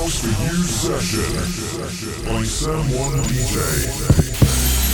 House for You session by Sam One DJ.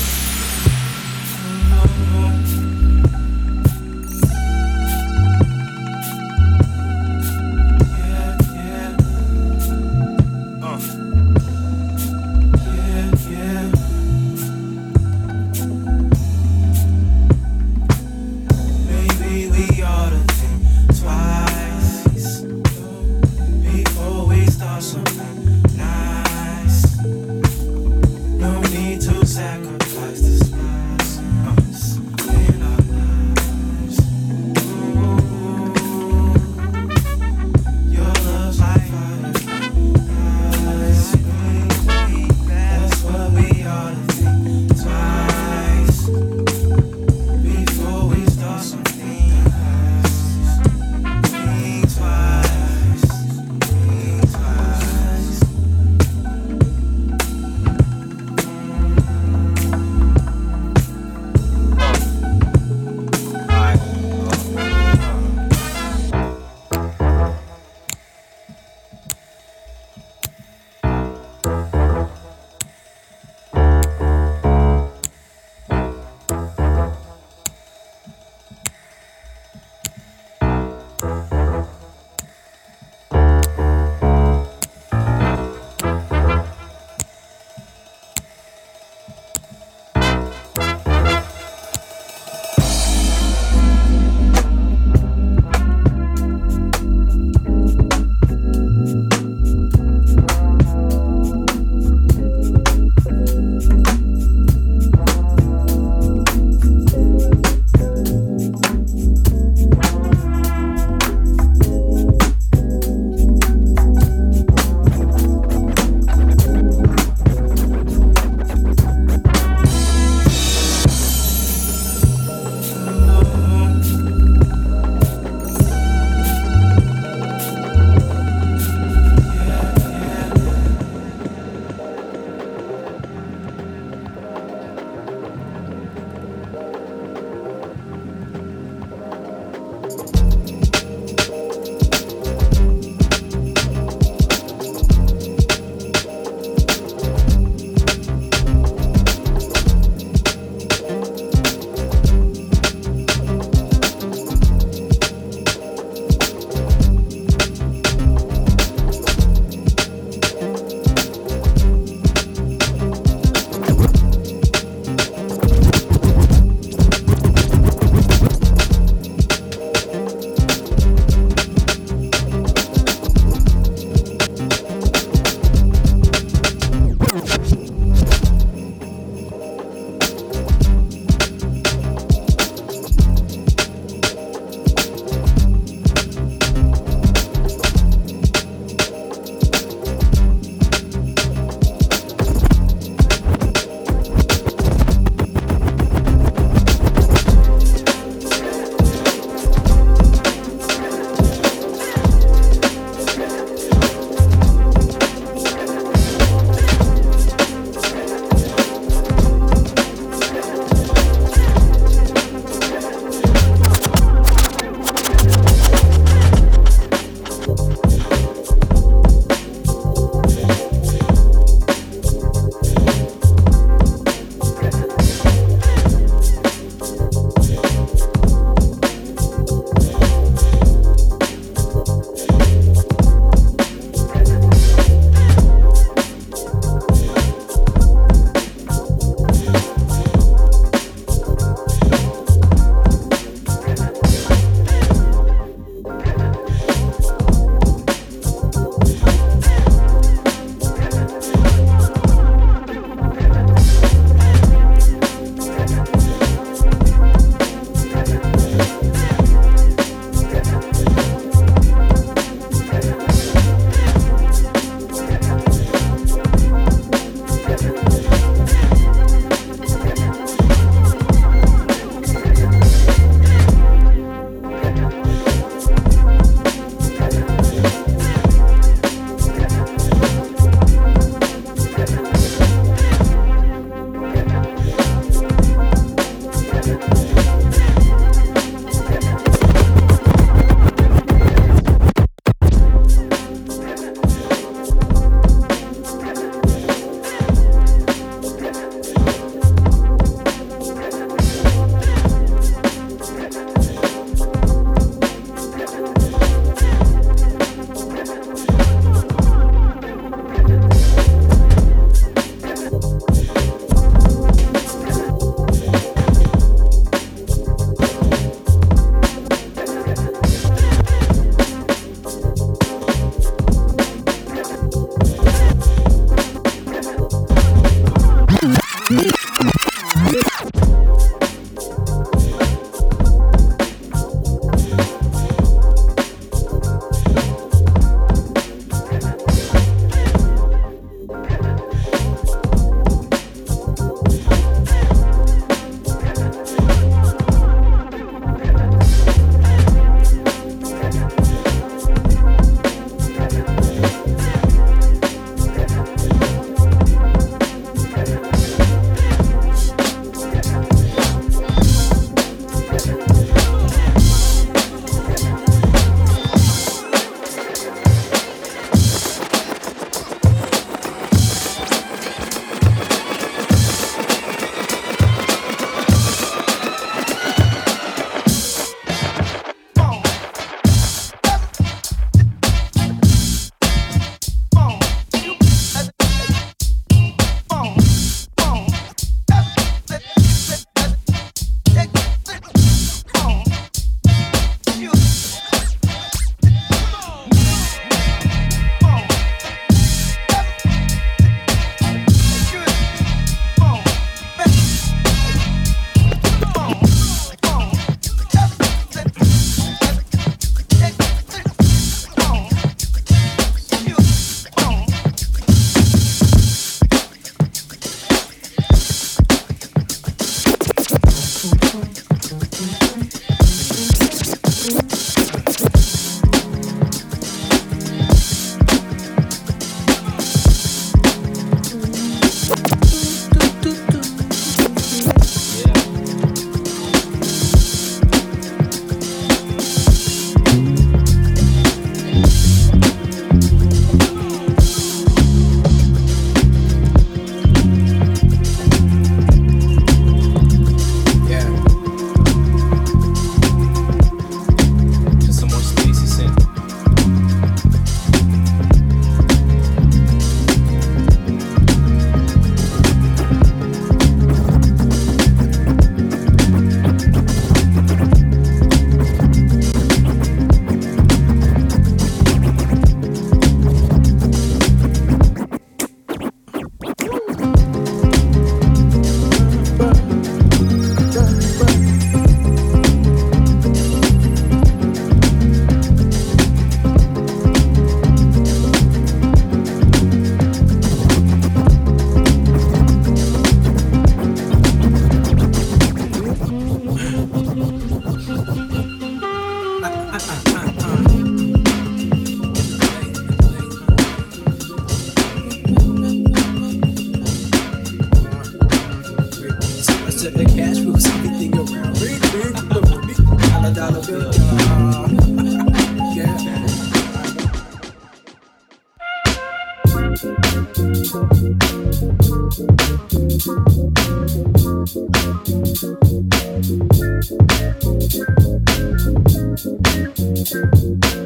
Could I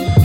turn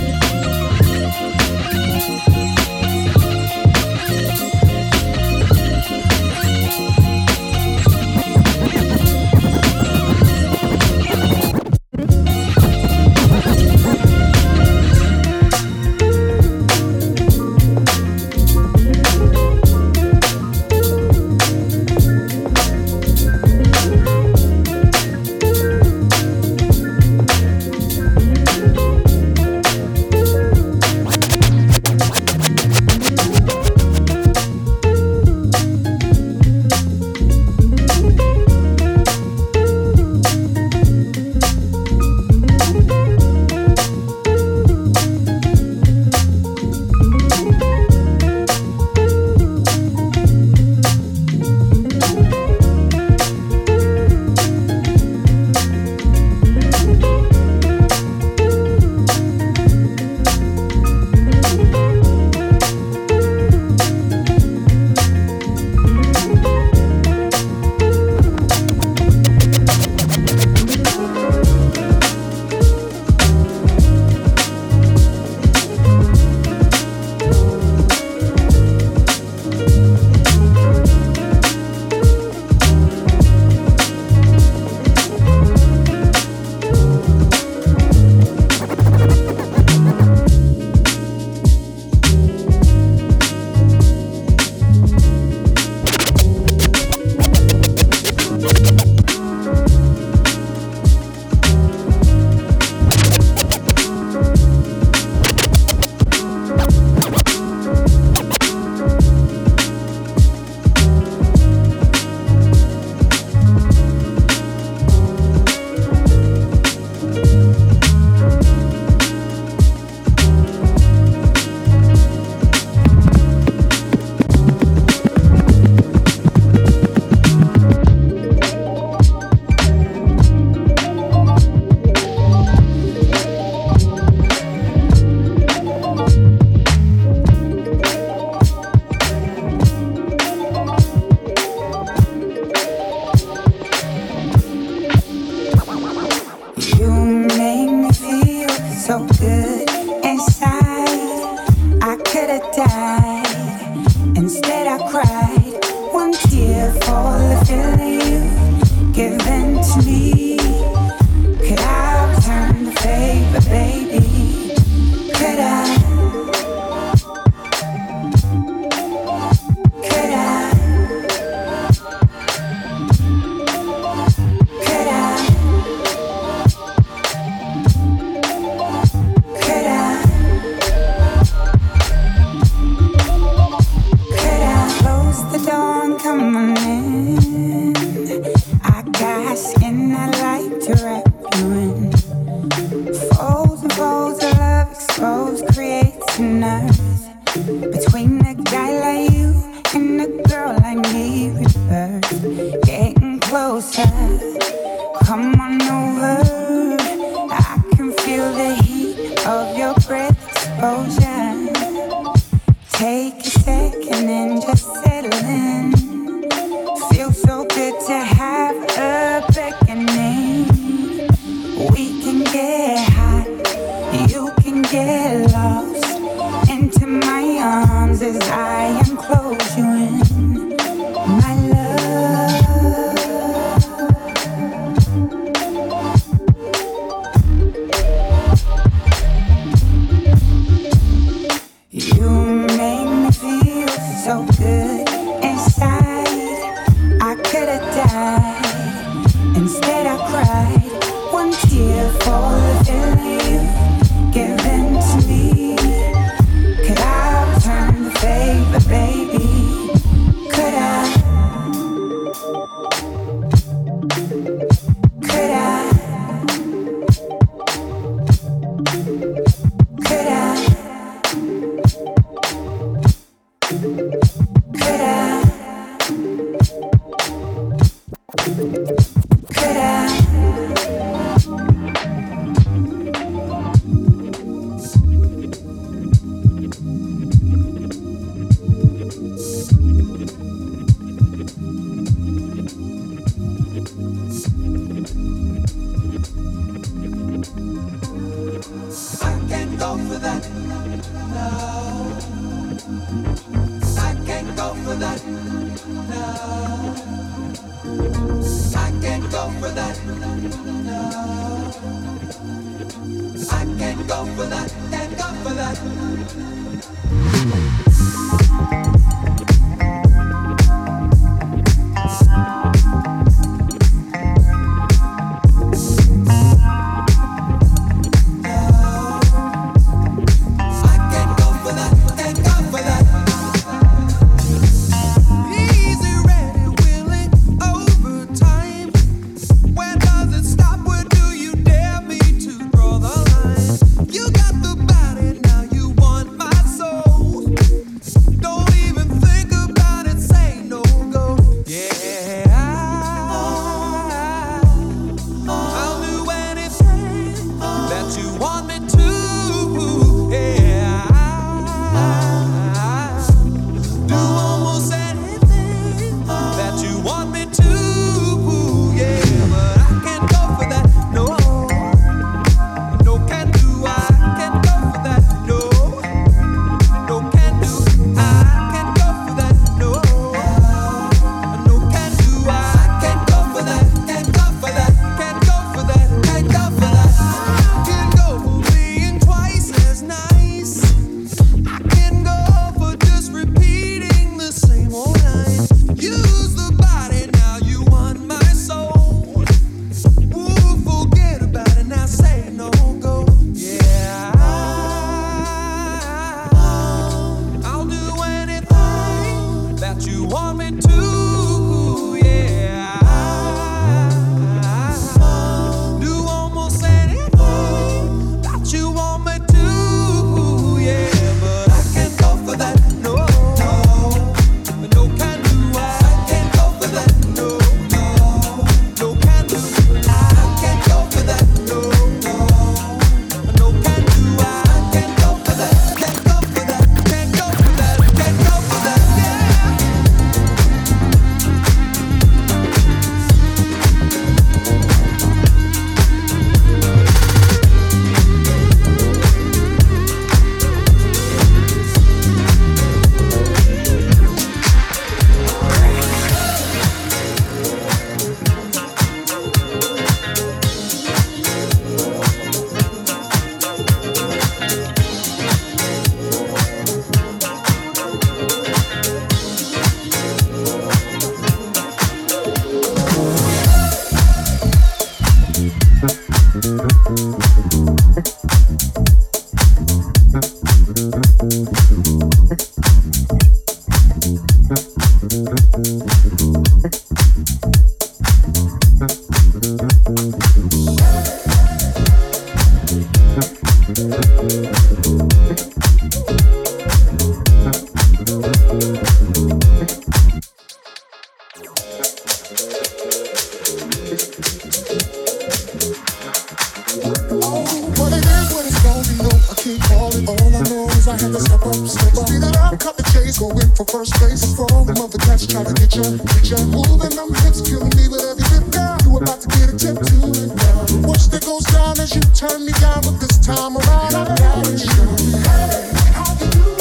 my hand, step up, step up. Speed it caught the chase, going for first place. Form of the to get ya, get ya. Moving them hips, killing me with every bit down. You about to get a tattoo, now. Watch that goes down as you turn me down, but this time around I'm down with you. Hey, how you?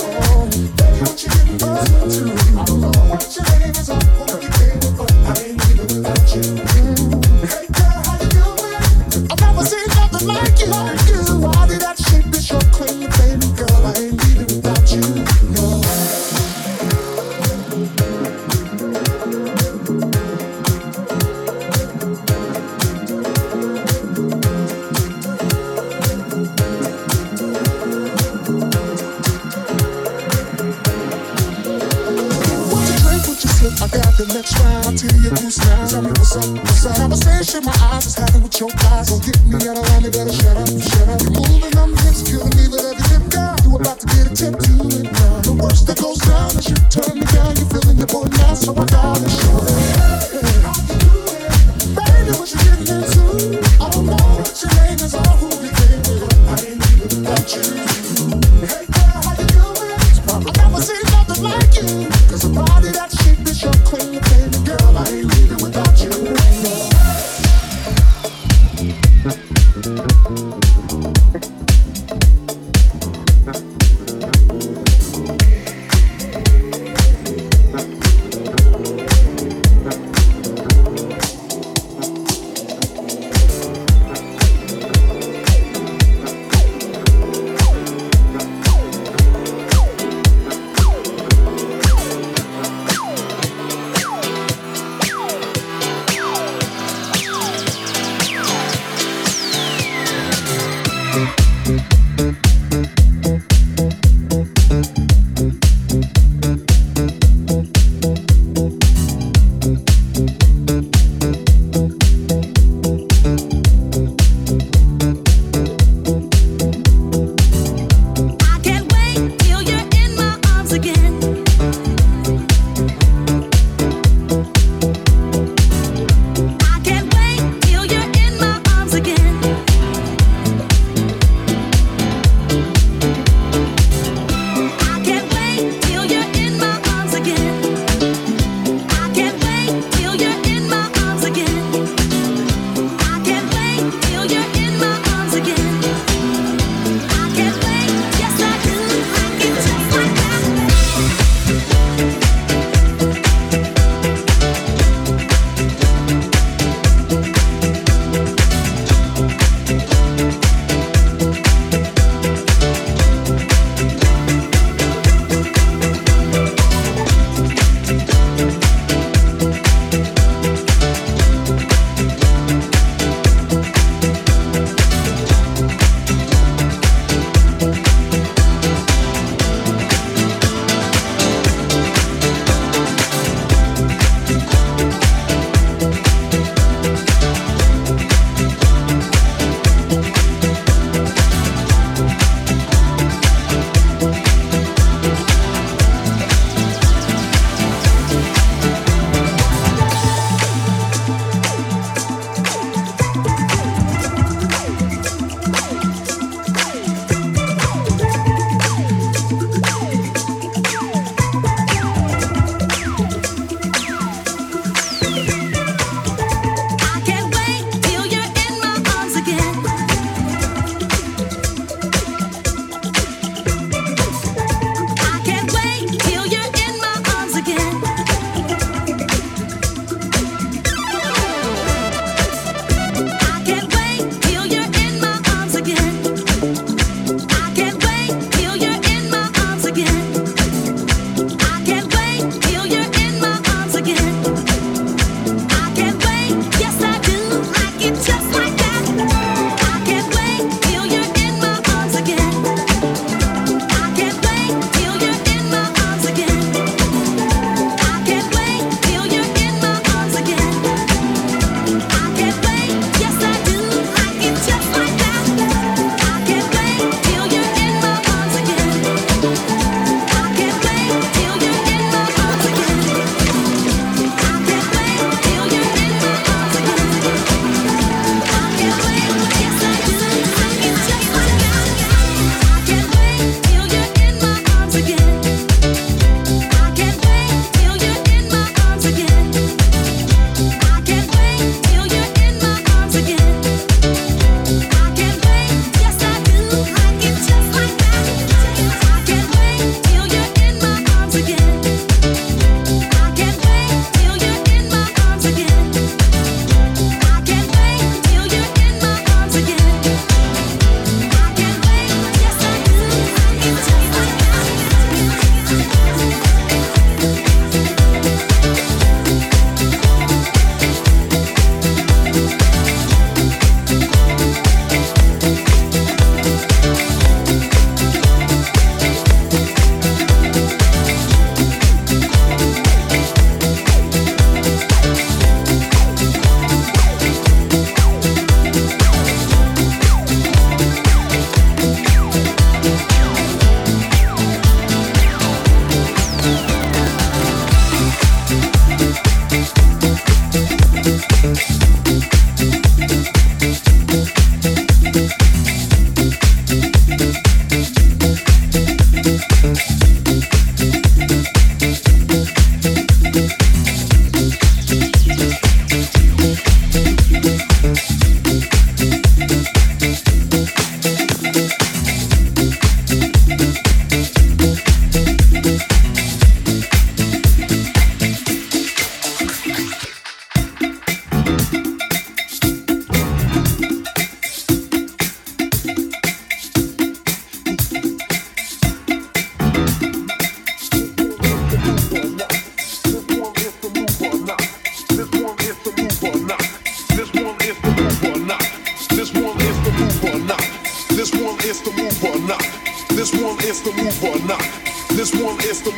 Baby, what you your name is, but I ain't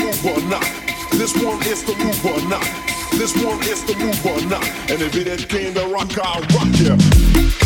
move or not. This one is the move or not. This one is the move or not. And if it ain't the rock, I'll rock ya. Yeah.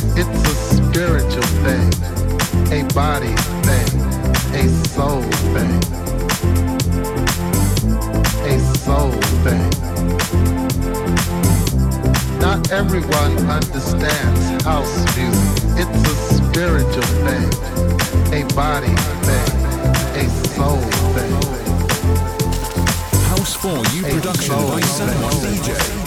It's a spiritual thing, a body thing, a soul thing. A soul thing. Not everyone understands house music. It's a spiritual thing, a body thing, a soul thing. House for You production by Someone. DJ.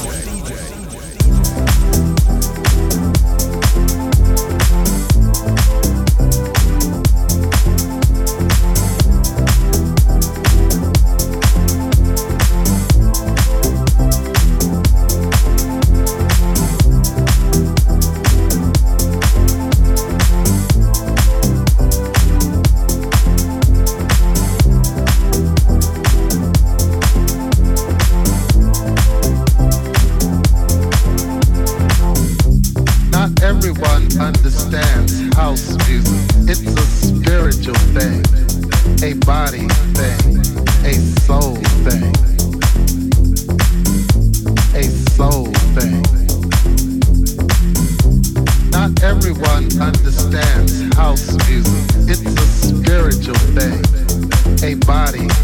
Spiritual thing, a body